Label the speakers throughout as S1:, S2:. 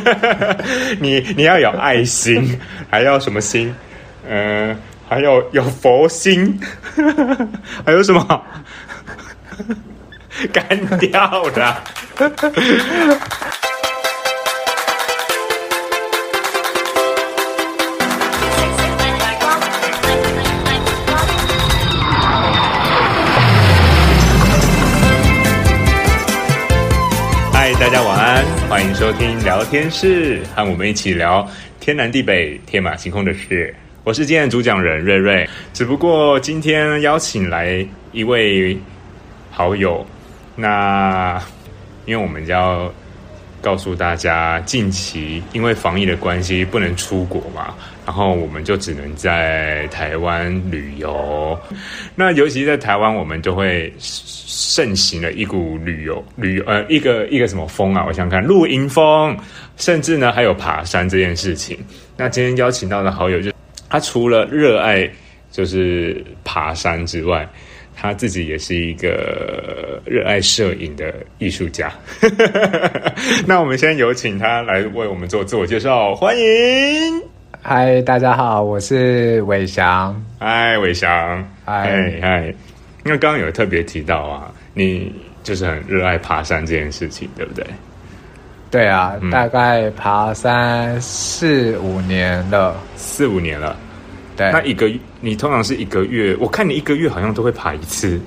S1: 你你要有爱心，还要什么心？嗯、呃，还有有佛心，还有什么？干掉的。欢迎收听聊天室，和我们一起聊天。南地北、天马行空的事。我是今天的主讲人瑞瑞，只不过今天邀请来一位好友，那因为我们要告诉大家，近期因为防疫的关系不能出国嘛，然后我们就只能在台湾旅游。那尤其在台湾，我们就会。盛行了一股旅游旅游呃一个一个什么风啊？我想看露营风，甚至呢还有爬山这件事情。那今天邀请到的好友，就他除了热爱就是爬山之外，他自己也是一个热爱摄影的艺术家。那我们先有请他来为我们做自我介绍，欢迎。
S2: 嗨，大家好，我是伟翔。
S1: 嗨，伟翔。嗨嗨。因为刚刚有特别提到啊，你就是很热爱爬山这件事情，对不对？
S2: 对啊，嗯、大概爬山四五年了，
S1: 四五年了。
S2: 对，
S1: 那一个你通常是一个月，我看你一个月好像都会爬一次，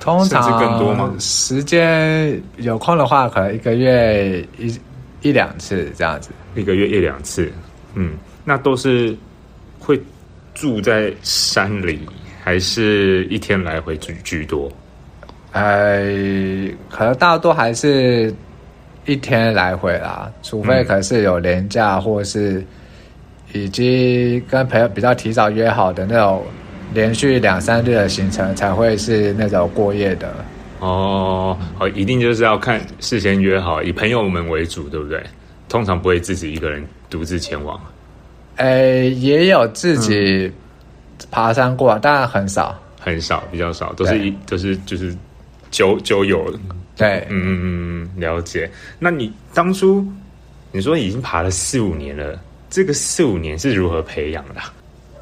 S2: 通常
S1: 甚至更多吗？
S2: 时间有空的话，可能一个月一一两次这样子，
S1: 一个月一两次。嗯，那都是会住在山里。还是一天来回居居多，
S2: 呃，可能大多还是一天来回啦，除非可能是有连假，或是已经跟朋友比较提早约好的那种连续两三日的行程，才会是那种过夜的。
S1: 哦，好，一定就是要看事先约好，以朋友们为主，对不对？通常不会自己一个人独自前往。
S2: 呃，也有自己。爬山过，当然很少，
S1: 很少，比较少，都是一都是就是酒酒友。
S2: 对，
S1: 嗯嗯嗯，了解。那你当初你说已经爬了四五年了，这个四五年是如何培养的？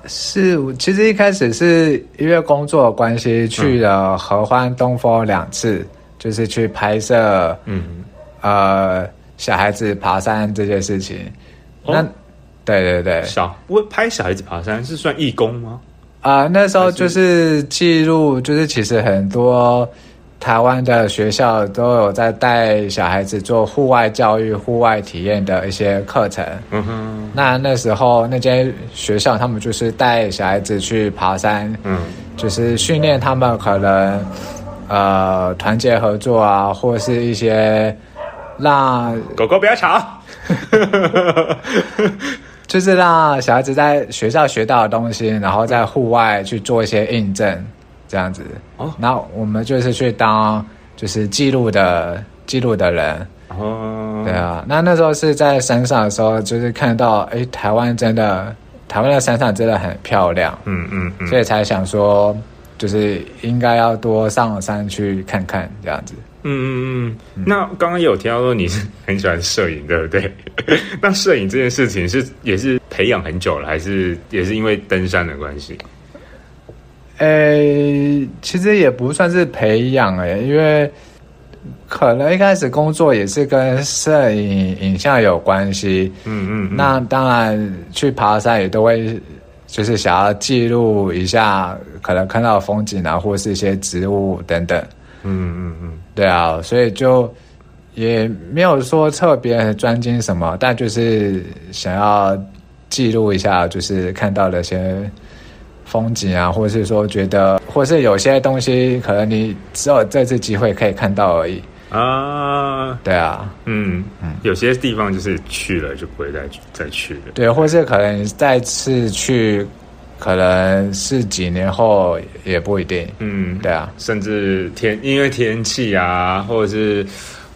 S2: 四五其实一开始是因为工作的关系去了合欢东峰两次，嗯、就是去拍摄，嗯呃小孩子爬山这件事情。哦、那对对对，
S1: 小不会拍小孩子爬山是算义工吗？
S2: 啊、呃，那时候就是记录，就是其实很多台湾的学校都有在带小孩子做户外教育、户外体验的一些课程。嗯哼，那那时候那间学校他们就是带小孩子去爬山，嗯，就是训练他们可能呃团结合作啊，或是一些让
S1: 狗狗不要吵。
S2: 就是让小孩子在学校学到的东西，然后在户外去做一些印证，这样子。哦，然后我们就是去当就是记录的记录的人。哦，对啊。那那时候是在山上的时候，就是看到，哎，台湾真的，台湾的山上真的很漂亮。嗯嗯嗯。所以才想说，就是应该要多上山去看看，这样子。嗯
S1: 嗯嗯，那刚刚也有提到说你是很喜欢摄影，对不对？那摄影这件事情是也是培养很久了，还是也是因为登山的关系？
S2: 诶、欸，其实也不算是培养诶，因为可能一开始工作也是跟摄影影像有关系。嗯，嗯嗯，那当然去爬山也都会就是想要记录一下可能看到的风景啊，或是一些植物等等。嗯嗯嗯，对啊，所以就也没有说特别专精什么，但就是想要记录一下，就是看到的一些风景啊，或者是说觉得，或是有些东西可能你只有这次机会可以看到而已。啊。对啊，
S1: 嗯嗯，有些地方就是去了就不会再再去了，
S2: 对，或是可能再次去。可能是几年后也不一定，嗯，对啊，
S1: 甚至天因为天气啊，或者是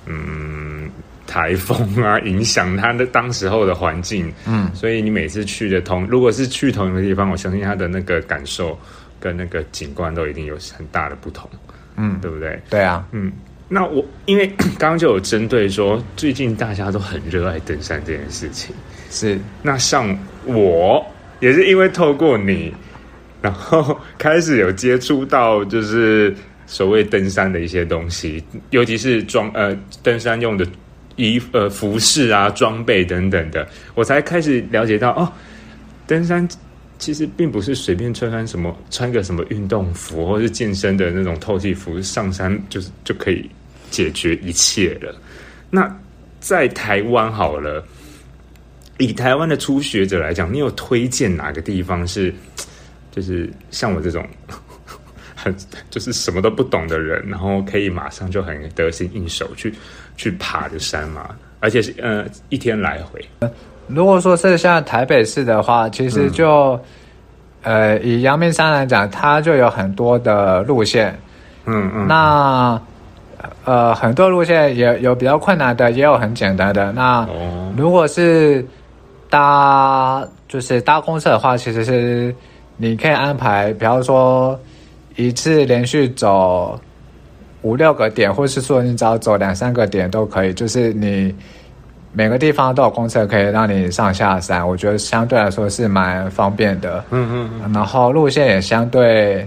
S1: 嗯台风啊，影响它的当时候的环境，嗯，所以你每次去的同，如果是去同一个地方，我相信它的那个感受跟那个景观都一定有很大的不同，嗯，对不对？
S2: 对啊，
S1: 嗯，那我因为 刚刚就有针对说，最近大家都很热爱登山这件事情，
S2: 是。
S1: 那像我也是因为透过你，然后开始有接触到就是所谓登山的一些东西，尤其是装呃登山用的衣呃服饰啊装备等等的，我才开始了解到哦，登山。其实并不是随便穿穿什么，穿个什么运动服，或是健身的那种透气服上山，就是就可以解决一切了。那在台湾好了，以台湾的初学者来讲，你有推荐哪个地方是，就是像我这种很 就是什么都不懂的人，然后可以马上就很得心应手去去爬的山嘛？而且是呃一天来回。
S2: 如果说是像台北市的话，其实就，嗯、呃，以阳明山来讲，它就有很多的路线，嗯嗯，那，呃，很多路线也有比较困难的，也有很简单的。那如果是搭就是搭公车的话，其实是你可以安排，比方说一次连续走五六个点，或是说你只要走两三个点都可以，就是你。每个地方都有公车可以让你上下山，我觉得相对来说是蛮方便的。嗯嗯，嗯，然后路线也相对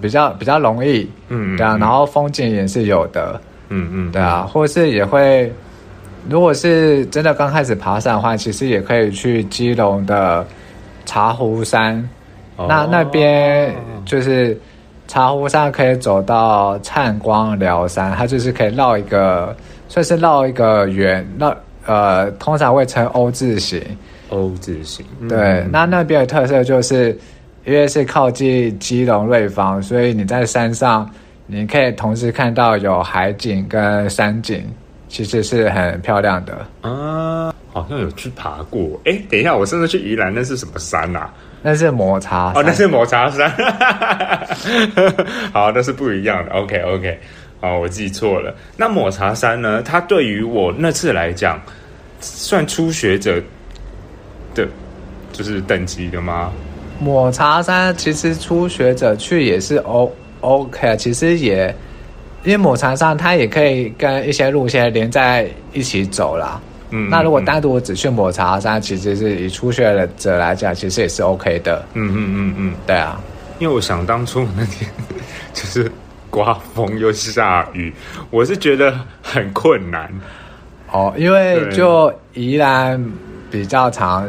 S2: 比较比较容易。嗯嗯，对啊，然后风景也是有的。嗯嗯，对啊，或是也会，如果是真的刚开始爬山的话，其实也可以去基隆的茶壶山。哦、那那边就是茶壶山可以走到灿光寮山，它就是可以绕一个，算是绕一个圆绕。呃，通常会称 O 字形。
S1: O 字形，
S2: 对。嗯、那那边的特色就是，因为是靠近基隆瑞芳，所以你在山上，你可以同时看到有海景跟山景，其实是很漂亮的。
S1: 啊，好像有去爬过。哎，等一下，我上次去宜兰，那是什么山啊？
S2: 那是抹茶。
S1: 哦，那是抹茶山。好，那是不一样的。OK，OK。Okay, okay. 哦，我记错了。那抹茶山呢？它对于我那次来讲，算初学者的，就是等级的吗？
S2: 抹茶山其实初学者去也是 O OK，其实也因为抹茶山它也可以跟一些路线连在一起走啦。嗯，那如果单独只去抹茶山，其实是以初学者来讲，其实也是 OK 的。嗯嗯嗯嗯，对啊，
S1: 因为我想当初那天就是。刮风又下雨，我是觉得很困难
S2: 哦，因为就宜兰比较常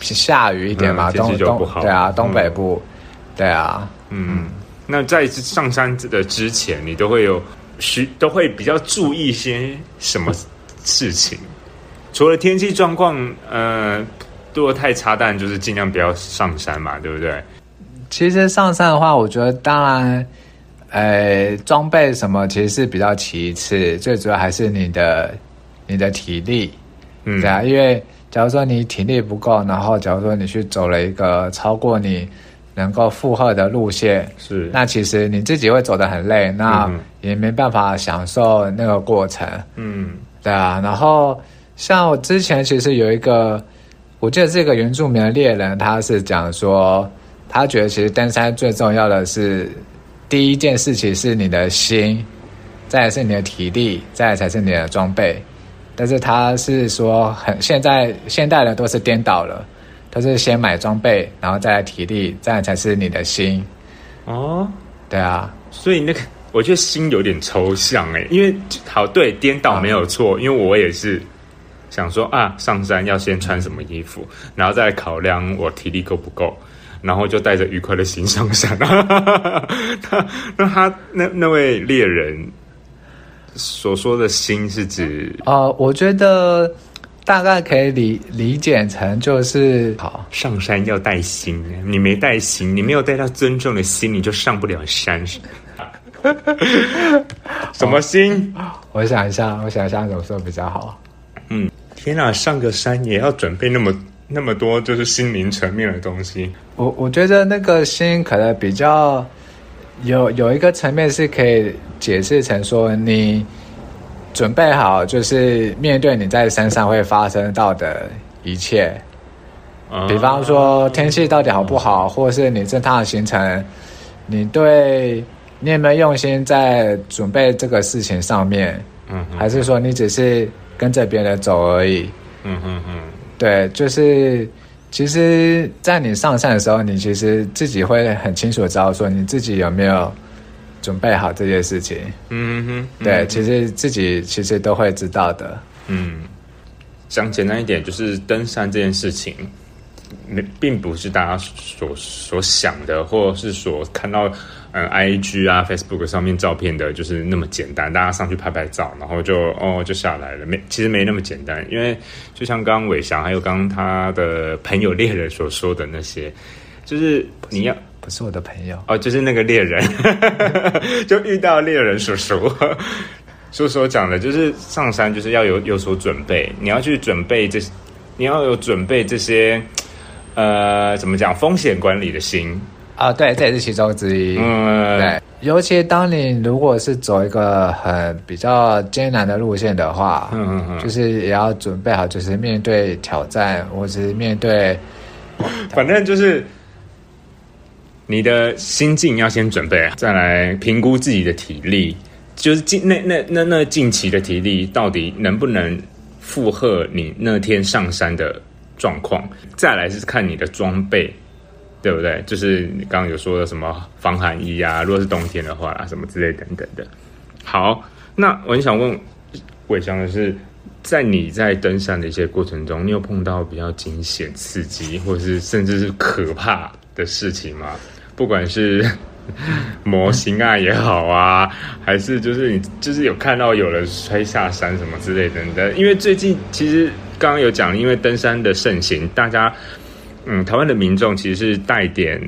S2: 下雨一点嘛，天气就不好。对啊，东北部，嗯、对啊，
S1: 嗯，那在上山的之前，你都会有需都会比较注意些什么事情？除了天气状况，呃，如果太差，但就是尽量不要上山嘛，对不对？
S2: 其实上山的话，我觉得当然。呃，装备什么其实是比较其次，最主要还是你的你的体力，嗯，对啊，因为假如说你体力不够，然后假如说你去走了一个超过你能够负荷的路线，是，那其实你自己会走得很累，那也没办法享受那个过程，嗯，对啊。然后像我之前其实有一个，我记得这个原住民的猎人，他是讲说，他觉得其实登山最重要的是。第一件事情是你的心，再来是你的体力，再来才是你的装备。但是他是说很，很现在现代人都是颠倒了，都是先买装备，然后再来体力，再来才是你的心。哦，对啊，
S1: 所以那个我觉得心有点抽象哎，因为好对颠倒没有错，嗯，因为我也是想说啊，上山要先穿什么衣服，然后再考量我体力够不够。然后就带着愉快的心上山。那 那他那那位猎人所说的心是指
S2: 啊、呃，我觉得大概可以理理解成就是好
S1: 上山要带心，你没带心，你没有带到尊重的心，你就上不了山。什么心？
S2: 我想一下，我想一下怎么说比较好。
S1: 嗯，天啊，上个山也要准备那么。那么多就是心灵层面的东西，
S2: 我我觉得那个心可能比较有有一个层面是可以解释成说，你准备好就是面对你在山上会发生到的一切，啊、比方说天气到底好不好，或是你这趟行程，你对你有没有用心在准备这个事情上面？嗯，还是说你只是跟着别人走而已？嗯嗯嗯，对，就是其实，在你上山的时候，你其实自己会很清楚知道说你自己有没有准备好这件事情。嗯哼，对，其实自己其实都会知道的。
S1: 嗯，讲简单一点，就是登山这件事情，没并不是大家所所想的，或是所看到。嗯，IG 啊，Facebook 上面照片的，就是那么简单，大家上去拍拍照，然后就哦就下来了，没其实没那么简单，因为就像刚刚伟翔还有刚刚他的朋友猎人所说的那些，就是你要
S2: 不是我的朋友
S1: 哦，就是那个猎人，就遇到猎人叔叔，叔叔讲的，就是上山就是要有有所准备，你要去准备这，你要有准备这些，呃，怎么讲风险管理的心。
S2: 啊，对，这也是其中之一。嗯，对，尤其当你如果是走一个很比较艰难的路线的话，嗯嗯嗯，就是也要准备好，就是面对挑战，或者是面对，
S1: 反正就是你的心境要先准备，再来评估自己的体力，就是近那那那那近期的体力到底能不能负荷你那天上山的状况，再来是看你的装备。对不对？就是你刚刚有说的什么防寒衣啊，如果是冬天的话啦，什么之类等等的。好，那我很想问伟翔的是，在你在登山的一些过程中，你有碰到比较惊险、刺激，或者是甚至是可怕的事情吗？不管是 模型啊也好啊，还是就是你就是有看到有人摔下山什么之类等等。因为最近其实刚刚有讲，因为登山的盛行，大家。嗯，台湾的民众其实是带点，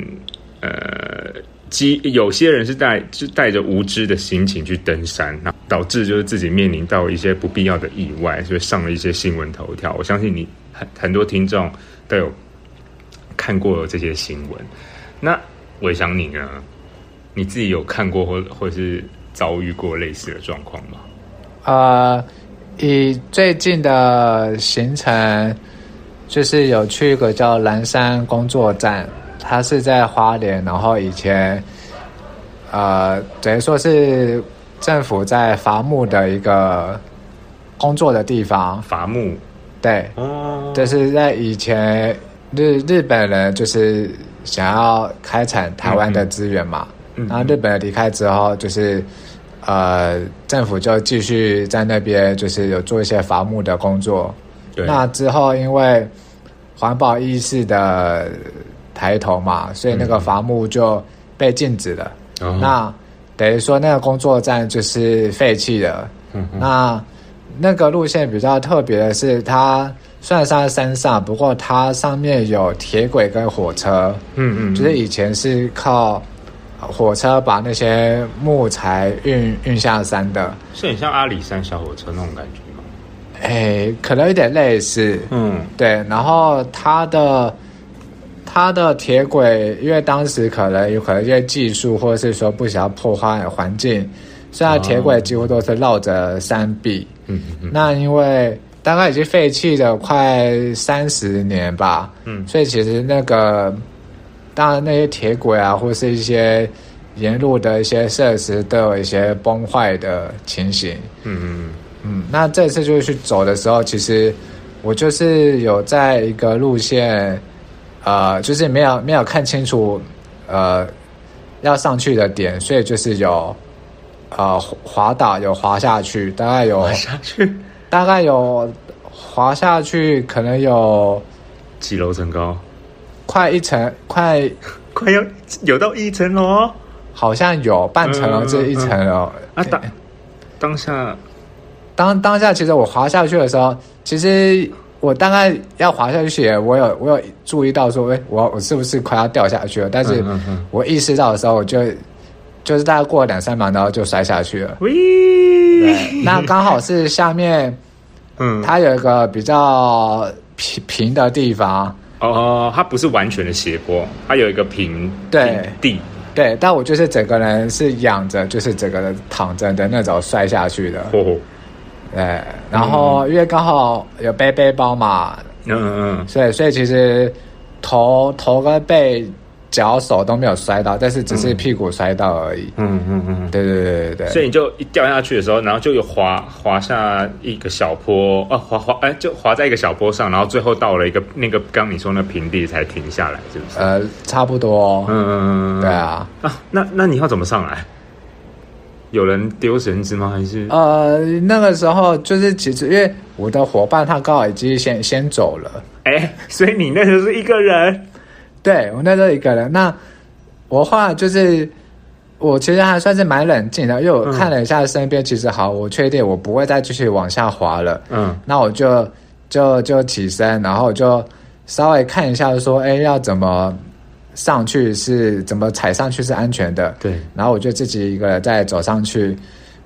S1: 呃，机有些人是带是带着无知的心情去登山，那导致就是自己面临到一些不必要的意外，所以上了一些新闻头条。我相信你很很多听众都有看过这些新闻。那我想你呢，你自己有看过或或是遭遇过类似的状况吗？
S2: 啊，以最近的行程。就是有去一个叫蓝山工作站，它是在花莲，然后以前，呃，等于说是政府在伐木的一个工作的地方。
S1: 伐木，
S2: 对，哦，就是在以前日日本人就是想要开采台湾的资源嘛，嗯嗯，然后日本人离开之后，就是呃，政府就继续在那边就是有做一些伐木的工作。对那之后，因为环保意识的抬头嘛，所以那个伐木就被禁止了。嗯、那等于说，那个工作站就是废弃了。那那个路线比较特别的是，它虽然是在山上，不过它上面有铁轨跟火车。嗯嗯，就是以前是靠火车把那些木材运运下山的，
S1: 是很像阿里山小火车那种感觉吗。
S2: 哎，可能有点类似，嗯，对。然后它的它的铁轨，因为当时可能有可能因为技术，或者是说不想要破坏环境，所以它铁轨几乎都是绕着山壁。嗯嗯嗯。那因为大概已经废弃了快三十年吧，嗯，所以其实那个当然那些铁轨啊，或是一些沿路的一些设施，都有一些崩坏的情形。嗯嗯。嗯，那这次就是去走的时候，其实我就是有在一个路线，呃，就是没有没有看清楚，呃，要上去的点，所以就是有，呃，滑倒，有滑下去，大概有滑下去，大概有滑下去，可能有
S1: 几楼层高？
S2: 快一层，快
S1: 快要有到一层楼，
S2: 好像有半层楼，这一层楼。
S1: 啊，当当下。
S2: 当当下，其实我滑下去的时候，其实我大概要滑下去，我有我有注意到说，哎，我我是不是快要掉下去了？但是我意识到的时候，我就就是大概过了两三秒，然后就摔下去了。喂，那刚好是下面，嗯，它有一个比较平平的地方。
S1: 哦，它不是完全的斜坡，它有一个平
S2: 对
S1: 地。
S2: 对，但我就是整个人是仰着，就是整个人躺着的那种摔下去的。哦对，然后因为刚好有背背包嘛，嗯嗯嗯，所以所以其实头头跟背脚手都没有摔到，但是只是屁股摔到而已。
S1: 嗯嗯嗯，
S2: 对对对对对。
S1: 所以你就一掉下去的时候，然后就有滑滑下一个小坡，哦，滑滑哎，就滑在一个小坡上，然后最后到了一个那个刚你说那平地才停下来，是不是？
S2: 呃，差不多。
S1: 嗯嗯嗯，
S2: 对啊。
S1: 啊，那那你要怎么上来？有人丢绳子吗？还是？
S2: 呃，那个时候就是其实因为我的伙伴他刚好已经先先走了，
S1: 哎，所以你那时候是一个人。
S2: 对，我那时候一个人，那我后来就是我其实还算是蛮冷静的，因为我看了一下身边，其实好，我确定我不会再继续往下滑了。嗯，那我就就就起身，然后我就稍微看一下，说，哎，要怎么上去是怎么踩上去是安全的。
S1: 对，
S2: 然后我就自己一个人再走上去，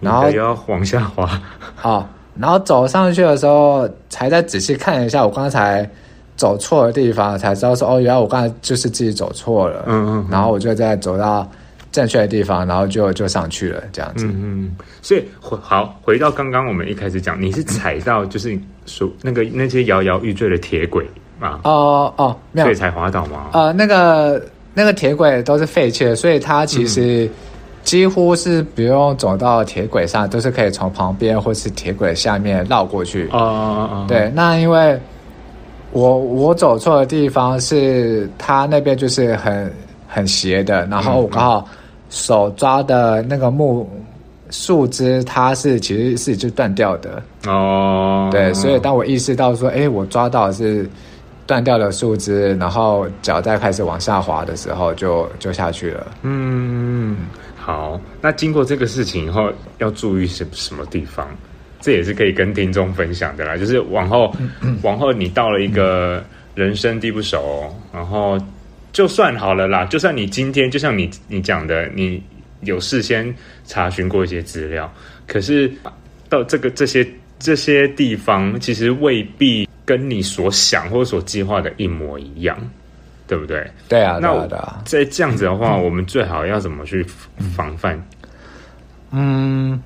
S2: 然后
S1: 要往下滑。
S2: 好，然后走上去的时候，才再仔细看一下我刚才。走错的地方才知道说哦，原来我刚才就是自己走错了。嗯，嗯嗯，然后我就再走到正确的地方，然后就就上去了，这样子。嗯
S1: 嗯。所以回好回到刚刚我们一开始讲，你是踩到就是说那个那些摇摇欲坠的铁轨吗？
S2: 哦哦，没有，
S1: 所以才滑倒吗？
S2: 呃，那个那个铁轨都是废弃的，所以它其实几乎是不用走到铁轨上，都是可以从旁边或是铁轨下面绕过去。哦哦哦。对，那因为。我我走错的地方是他那边就是很很斜的，然后我刚好手抓的那个木树枝，它是其实是就断掉的哦。对，所以当我意识到说，哎，我抓到的是断掉的树枝，然后脚在开始往下滑的时候就，就就下去了。
S1: 嗯，好。那经过这个事情以后，要注意什什么地方？这也是可以跟听众分享的啦，就是往后，往后你到了一个人生地不熟，然后就算好了啦，就算你今天就像你你讲的，你有事先查询过一些资料，可是到这个这些这些地方，其实未必跟你所想或者所计划的一模一样，对不对？
S2: 对啊，
S1: 那。在这样子的话，我们最好要怎么去防范？
S2: 嗯，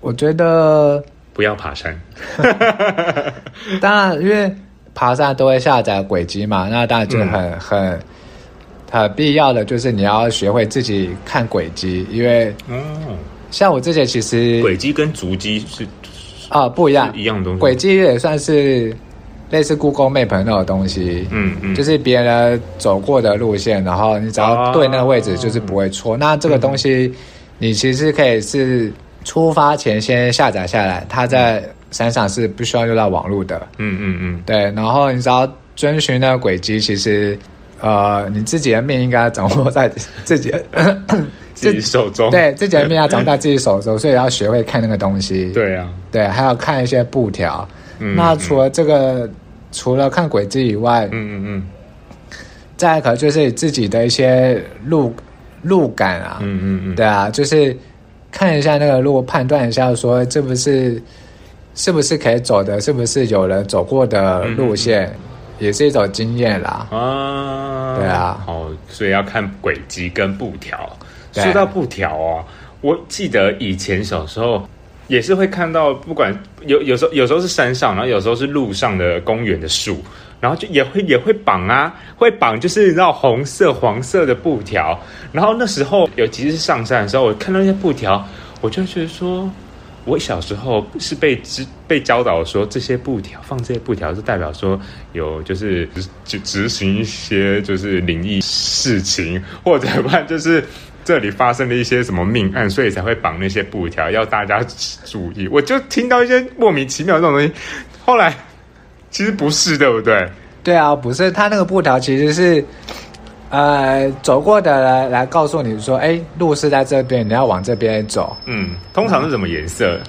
S2: 我觉得。
S1: 不要爬山，
S2: 当然，因为爬山都会下载轨迹嘛，那当然就很、嗯、很很必要的就是你要学会自己看轨迹，因为像我之前其实
S1: 轨迹跟足迹是
S2: 啊不一样，
S1: 一样东西，
S2: 轨迹也算是类似 Google Map 那种东西，嗯嗯，就是别人走过的路线，然后你只要对那个位置，就是不会错。啊、那这个东西你其实可以是。出发前先下载下来，它在山上是不需要用到网络的。嗯嗯嗯，对。然后你只要遵循那个轨迹，其实呃，你自己的命应该掌握在自己 的
S1: 自己手中。
S2: 对，自己的命要掌握在自己手中，所以要学会看那个东西。
S1: 对啊，
S2: 对，还要看一些布条。嗯，那除了这个，除了看轨迹以外，嗯嗯嗯，再可能就是自己的一些路路感啊。嗯嗯嗯，对啊，就是。看一下那个路，判断一下，说这不是是不是可以走的，是不是有人走过的路线，嗯、也是一种经验啦。啊，对啊，
S1: 好，所以要看轨迹跟布条。说到布条哦，我记得以前小时候也是会看到，不管有有时候有时候是山上，然后有时候是路上的公园的树。然后就也会也会绑啊，会绑就是你知道红色、黄色的布条。然后那时候，尤其是上山的时候，我看到那些布条，我就觉得说，我小时候是被知被教导说，这些布条放这些布条是代表说有就是就执行一些就是灵异事情，或者不然就是 这里发生了一些什么命案，所以才会绑那些布条，要大家注意。我就听到一些莫名其妙这种东西，后来。其实不是，对不对？
S2: 对啊，不是。他那个布条其实是，呃，走过的人来告诉你说，哎，路是在这边，你要往这边走。
S1: 嗯，通常是什么颜色？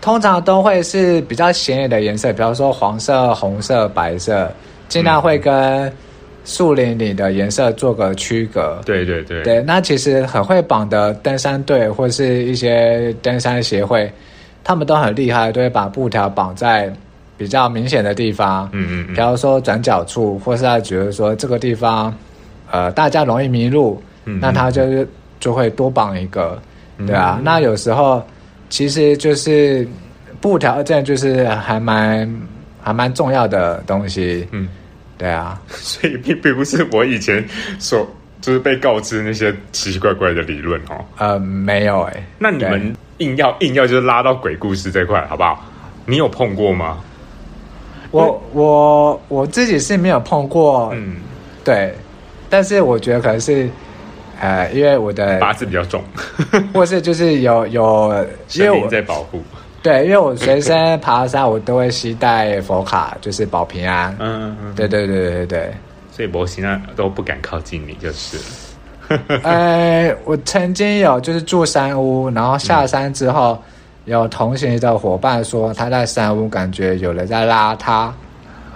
S2: 通常都会是比较显眼的颜色，比方说黄色、红色、白色，尽量会跟树林里的颜色做个区隔。
S1: 对对对。
S2: 对，那其实很会绑的登山队或是一些登山协会，他们都很厉害，都会把布条绑在。比较明显的地方，嗯嗯，嗯，比如说转角处，或是他觉得说这个地方，呃，大家容易迷路，嗯，那他就是就会多绑一个，对啊。嗯，那有时候其实就是布条，这就是还蛮还蛮重要的东西，嗯，对啊。
S1: 所以并并不是我以前所就是被告知那些奇奇怪怪的理论哦？
S2: 呃，没有哎、欸。
S1: 那你们硬要硬要就是拉到鬼故事这块，好不好？你有碰过吗？
S2: 我我我自己是没有碰过，嗯，对。但是我觉得可能是，呃，因为我的
S1: 八字比较重，
S2: 或是就是有有
S1: 因为我在保护。
S2: 对，因为我随身爬山，我都会携带佛卡，就是保平安。嗯嗯嗯，对对对对对对。
S1: 所以我现在都不敢靠近你，就是了。
S2: 呃，我曾经有就是住山屋，然后下山之后，嗯、有同行的伙伴说他在山屋感觉有人在拉他。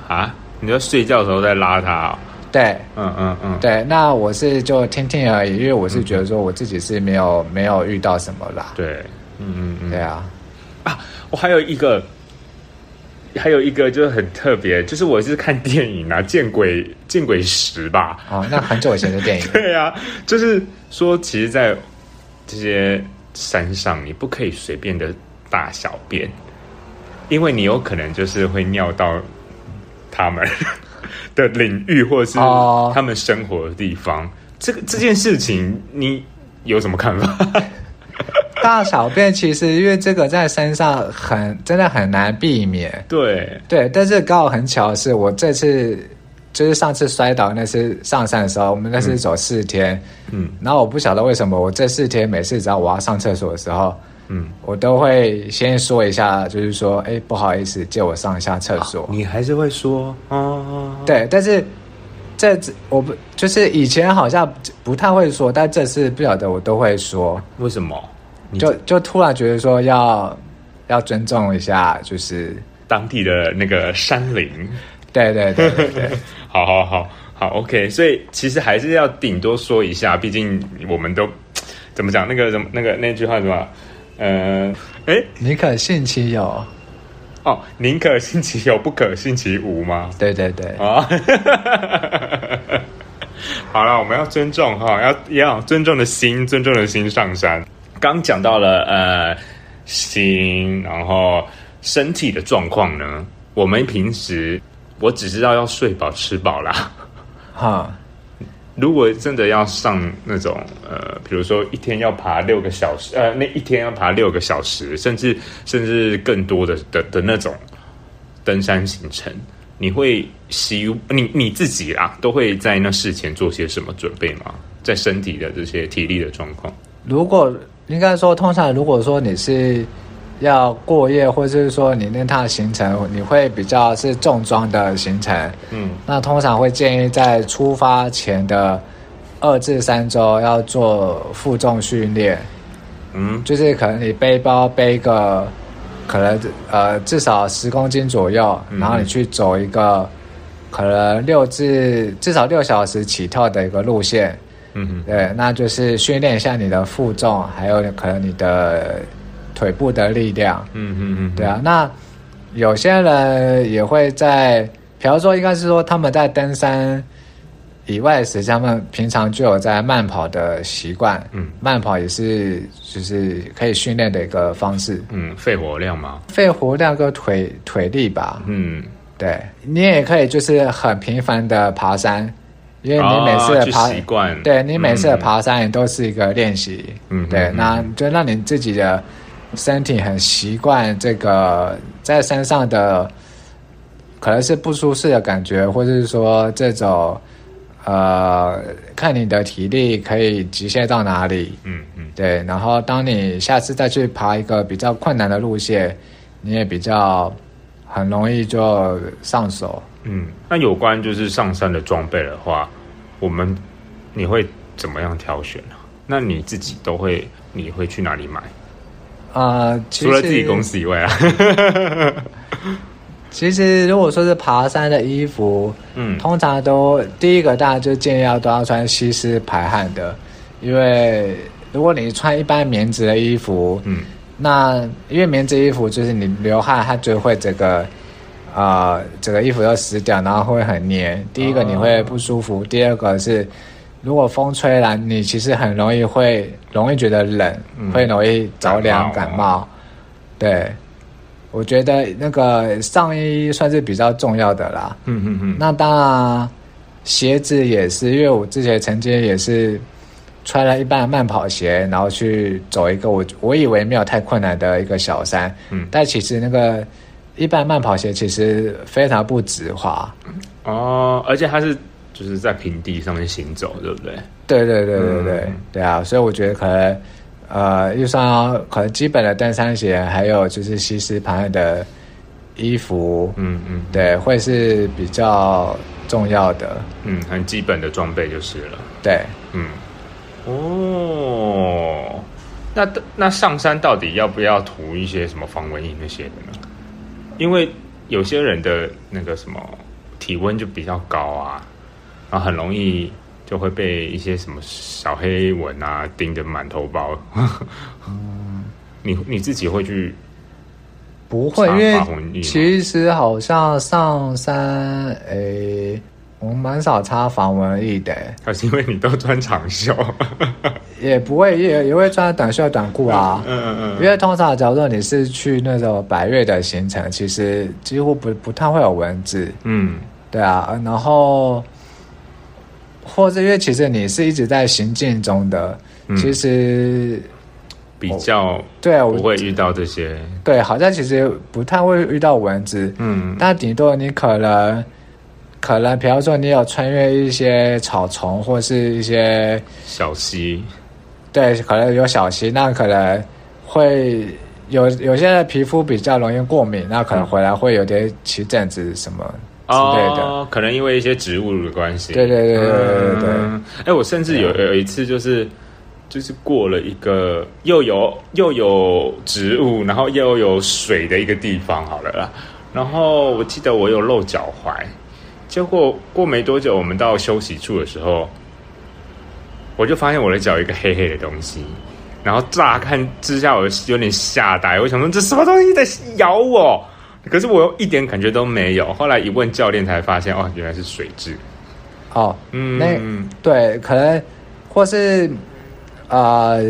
S1: 啊？你在睡觉的时候在拉他、哦？
S2: 对，
S1: 嗯嗯嗯，
S2: 对。那我是就听听而已，因为我是觉得说我自己是没有、嗯、没有遇到什么啦。
S1: 对，嗯嗯嗯，
S2: 对啊。
S1: 啊，我还有一个。还有一个就是很特别，就是我是看电影啊，见鬼见鬼时吧。
S2: 哦，那很久以前的电影。
S1: 对啊，就是说，其实，在这些山上，你不可以随便的大小便，因为你有可能就是会尿到他们 的领域，或者是他们生活的地方。哦、这个这件事情，你有什么看法？
S2: 大小便其实因为这个在山上很真的很难避免，
S1: 对
S2: 对，但是刚好很巧的是，我这次就是上次摔倒那次上山的时候，我们那次走四天，嗯，然后我不晓得为什么我这四天每次只要我要上厕所的时候，嗯，我都会先说一下，就是说，哎，不好意思，借我上一下厕所。
S1: 你还是会说，
S2: 哦，对，但是这次我不就是以前好像不太会说，但这次不晓得我都会说，
S1: 为什么？
S2: 就就突然觉得说要要尊重一下，就是
S1: 当地的那个山林。
S2: 对对对对对，
S1: 好好好好，OK。所以其实还是要顶多说一下，毕竟我们都 怎么讲那个什么那个那句话什么？呃，哎，
S2: 宁可信其有
S1: 哦，宁可信其有，不可信其无吗？
S2: 对对对
S1: 啊。好了，我们要尊重哈，要要尊重的心，尊重的心上山。刚讲到了呃心，然后身体的状况呢，我们平时我只知道要睡饱吃饱啦。哈，如果真的要上那种呃，比如说一天要爬六个小时，呃，那一天要爬六个小时，甚至甚至更多的的的那种登山行程，你会希你你自己啊，都会在那事前做些什么准备吗？在身体的这些体力的状况，
S2: 如果。应该说，通常如果说你是要过夜，或者是说你那趟行程，你会比较是重装的行程，嗯，那通常会建议在出发前的二至三周要做负重训练，嗯，就是可能你背包背个可能呃至少十公斤左右，然后你去走一个可能六至至少六小时起跳的一个路线。嗯哼，对，那就是训练一下你的负重，还有可能你的腿部的力量。嗯嗯嗯，对啊。那有些人也会在，比方说，应该是说他们在登山以外时间，他们平常就有在慢跑的习惯。嗯，慢跑也是就是可以训练的一个方式。
S1: 嗯，肺活量嘛？
S2: 肺活量跟腿腿力吧。嗯，对，你也可以就是很频繁的爬山。因为你每次的爬，哦、习惯对你每次的爬山也都是一个练习，嗯，对，那就让你自己的身体很习惯这个在山上的可能是不舒适的感觉，或者是说这种呃，看你的体力可以极限到哪里，嗯嗯，对，然后当你下次再去爬一个比较困难的路线，你也比较很容易就上手。
S1: 嗯，那有关就是上山的装备的话，我们你会怎么样挑选呢？那你自己都会，你会去哪里买？
S2: 啊、呃，
S1: 除了自己公司以外啊。
S2: 其实如果说是爬山的衣服，嗯，通常都第一个大家就建议要都要穿吸湿排汗的，因为如果你穿一般棉质的衣服，嗯，那因为棉质衣服就是你流汗，它就会这个。啊、呃，整个衣服要湿掉，然后会很黏。第一个你会不舒服，哦、第二个是如果风吹来，你其实很容易会容易觉得冷，嗯、会容易着凉感冒。哦、对，我觉得那个上衣算是比较重要的啦。嗯嗯嗯。那当然，鞋子也是，因为我之前曾经也是穿了一般的慢跑鞋，然后去走一个我我以为没有太困难的一个小山，嗯，但其实那个一般慢跑鞋其实非常不直滑，
S1: 哦，而且它是就是在平地上面行走，对不对？
S2: 对对对对对、嗯、对啊，所以我觉得可能呃，一双可能基本的登山鞋，还有就是吸湿排汗的衣服，嗯嗯，对，会是比较。重要的，
S1: 嗯，很基本的装备就是了。
S2: 对，
S1: 嗯，哦，那那上山到底要不要涂一些什么防蚊液那些的呢？因为有些人的那个什么体温就比较高啊，然后很容易就会被一些什么小黑蚊啊叮得满头包。嗯，你你自己会去？
S2: 不会，因为其实好像上山，诶、欸，我蛮少擦防蚊液的。
S1: 还是因为你都穿长袖？
S2: 也不会，也也会穿短袖短裤啊。嗯嗯嗯。因为通常，假如说你是去那种百越的行程，其实几乎不不太会有蚊子。嗯，对啊。然后，或者因为其实你是一直在行进中的，嗯、其实。
S1: 比较对啊，不会遇到这些。
S2: 对，好像其实不太会遇到蚊子。嗯，但顶多你可能，可能，比方说你有穿越一些草丛或是一些
S1: 小溪，
S2: 对，可能有小溪，那可能会有有些人皮肤比较容易过敏，那可能回来会有点起疹子什么之类的。
S1: 哦，可能因为一些植物的关系。
S2: 对对对对对对。
S1: 哎、欸，我甚至有有一次就是。就是过了一个又有又有植物，然后又有水的一个地方，好了啦。然后我记得我有露脚踝，结果过没多久，我们到休息处的时候，我就发现我的脚有一个黑黑的东西。然后乍看之下，我有点吓呆，我想说这什么东西在咬我？可是我又一点感觉都没有。后来一问教练，才发现哦，原来是水蛭。
S2: 哦，嗯，那对，可能或是。呃，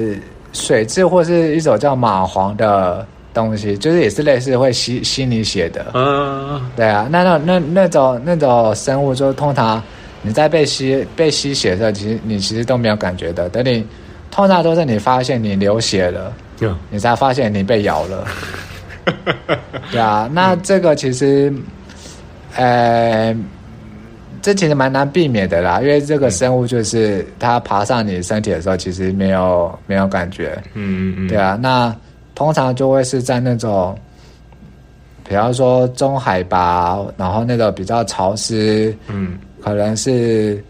S2: 水蛭或是一种叫蚂蟥的东西，就是也是类似会吸吸你血的。嗯，对啊，那那那那种那种生物，就通常你在被吸被吸血的时候，其实你其实都没有感觉的。等你通常都是你发现你流血了，嗯，你才发现你被咬了。对啊，那这个其实，呃。这其实蛮难避免的啦，因为这个生物就是它爬上你身体的时候，其实没有没有感觉。嗯嗯嗯。对啊，那通常就会是在那种，比方说中海拔，然后那种比较潮湿，嗯，可能是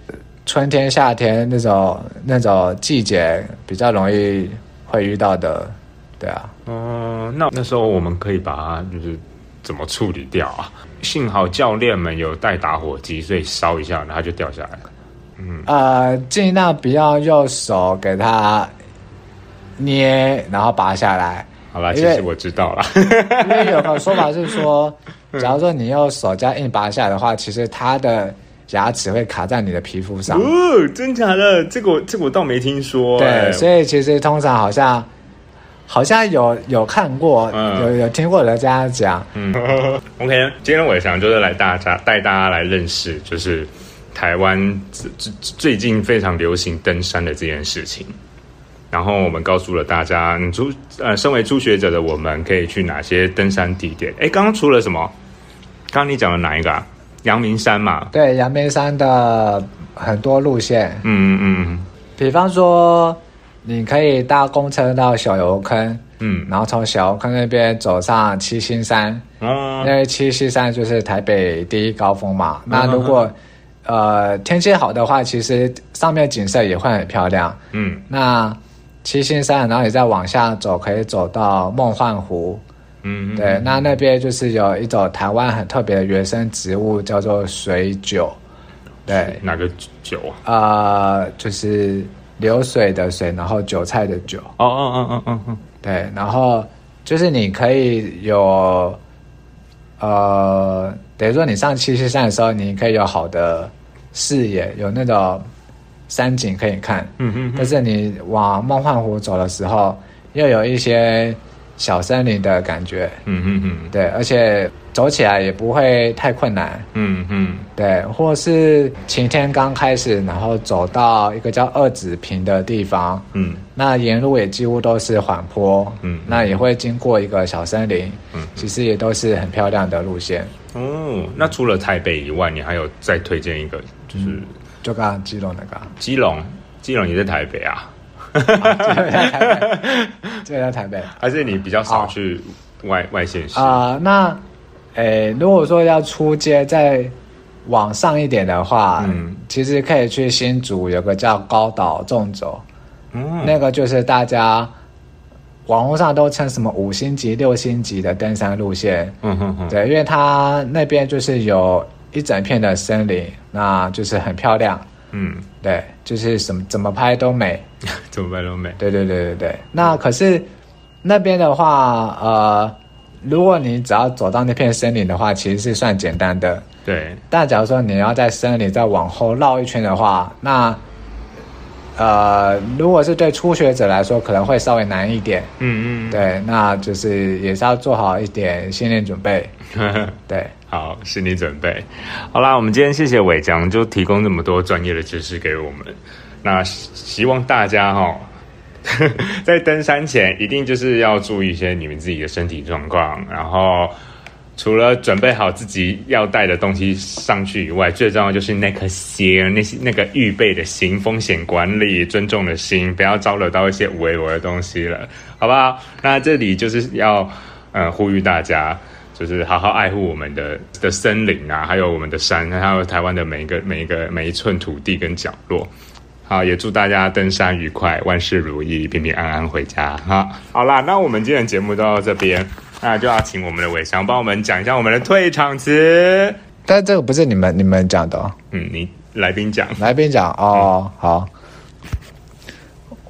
S2: 春天、夏天那种那种季节比较容易会遇到的。对啊。
S1: 嗯，那那时候我们可以把它就是怎么处理掉啊？幸好教练们有带打火机，所以烧一下，然后它就掉下来了。
S2: 嗯，呃，尽量不要用手给它捏，然后拔下来。
S1: 好吧，其实我知道了。
S2: 因为有个说法是说，假如说你用手这样硬拔下来的话，其实它的牙齿会卡在你的皮肤上。
S1: 哦，真假的？这个这个我倒没听说。
S2: 对，所以其实通常好像。好像有有看过，嗯、有有听过人家讲。嗯，
S1: OK，今天我也想就是来大家带大家来认识，就是台湾最最近非常流行登山的这件事情。然后我们告诉了大家，你初呃，身为初学者的我们可以去哪些登山地点？哎，刚刚除了什么？刚刚你讲的哪一个啊？阳明山嘛。
S2: 对，阳明山的很多路线。嗯嗯嗯嗯，比方说。你可以搭公车到小油坑，嗯，然后从小油坑那边走上七星山，啊，因为七星山就是台北第一高峰嘛。嗯、那如果、嗯、呃天气好的话，其实上面景色也会很漂亮，嗯。那七星山，然后你再往下走，可以走到梦幻湖，嗯，对。那那边就是有一种台湾很特别的原生植物，叫做水韭，对，
S1: 哪个韭啊？
S2: 呃，就是。流水的水，然后韭菜的韭。哦哦哦哦哦哦。对，然后就是你可以有，呃，等于说你上七七山的时候，你可以有好的视野，有那种山景可以看。嗯嗯。但是你往梦幻湖走的时候，又有一些小森林的感觉。
S1: 嗯嗯嗯，
S2: 对，而且走起来也不会太困难。
S1: 嗯嗯，
S2: 对，或是晴天刚开始，然后走到一个叫二子坪的地方，
S1: 嗯，
S2: 那沿路也几乎都是缓坡，
S1: 嗯，
S2: 那也会经过一个小森林，
S1: 嗯，
S2: 其实也都是很漂亮的路线。
S1: 哦，那除了台北以外，你还有再推荐一个，就是、嗯、
S2: 就刚刚基隆那个，
S1: 基隆，基隆也在台北啊。
S2: 哈哈，就在台北，就在台北。
S1: 还是你比较少去外、哦、外县市
S2: 啊？那，诶，如果说要出街再往上一点的话，嗯，其实可以去新竹，有个叫高岛纵走，嗯，那个就是大家网络上都称什么五星级、六星级的登山路线，
S1: 嗯哼哼，
S2: 对，因为它那边就是有一整片的森林，那就是很漂亮。嗯，对，就是什么怎么拍都美，
S1: 怎么拍都美。
S2: 对对对对对。那可是那边的话，呃，如果你只要走到那片森林的话，其实是算简单的。
S1: 对。
S2: 但假如说你要在森林再往后绕一圈的话，那呃，如果是对初学者来说，可能会稍微难一点。
S1: 嗯嗯。
S2: 对，那就是也是要做好一点心理准备。对。
S1: 好，心理准备。好啦，我们今天谢谢伟江，就提供这么多专业的知识给我们。那希望大家哈，在登山前一定就是要注意一些你们自己的身体状况。然后除了准备好自己要带的东西上去以外，最重要就是那颗心，那些那个预备的心，风险管理、尊重的心，不要招惹到一些无谓的东西了，好不好？那这里就是要呃呼吁大家。就是好好爱护我们的的森林啊，还有我们的山，还有台湾的每一个每一个每一寸土地跟角落。好，也祝大家登山愉快，万事如意，平平安安回家。好，好啦，那我们今天的节目就到这边，那就要请我们的伟翔帮我们讲一下我们的退场词。
S2: 但这个不是你们你们讲的哦，
S1: 嗯，你来宾讲，
S2: 来宾讲哦，嗯、好。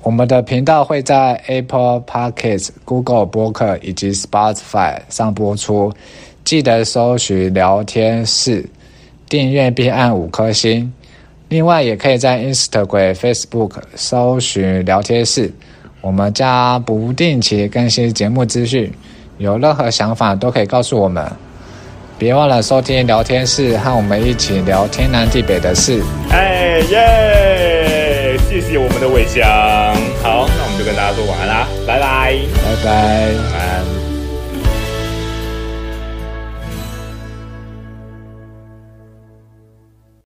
S2: 我们的频道会在 Apple Podcasts、Google 播客以及 Spotify 上播出，记得搜寻聊天室，订阅并按五颗星。另外，也可以在 Instagram、Facebook 搜寻聊天室，我们将不定期更新节目资讯。有任何想法都可以告诉我们。别忘了收听聊天室，和我们一起聊天南地北的事。
S1: 哎耶！谢谢我们的伟翔，好，那我们就跟大家说晚安啦，拜拜，
S2: 拜拜。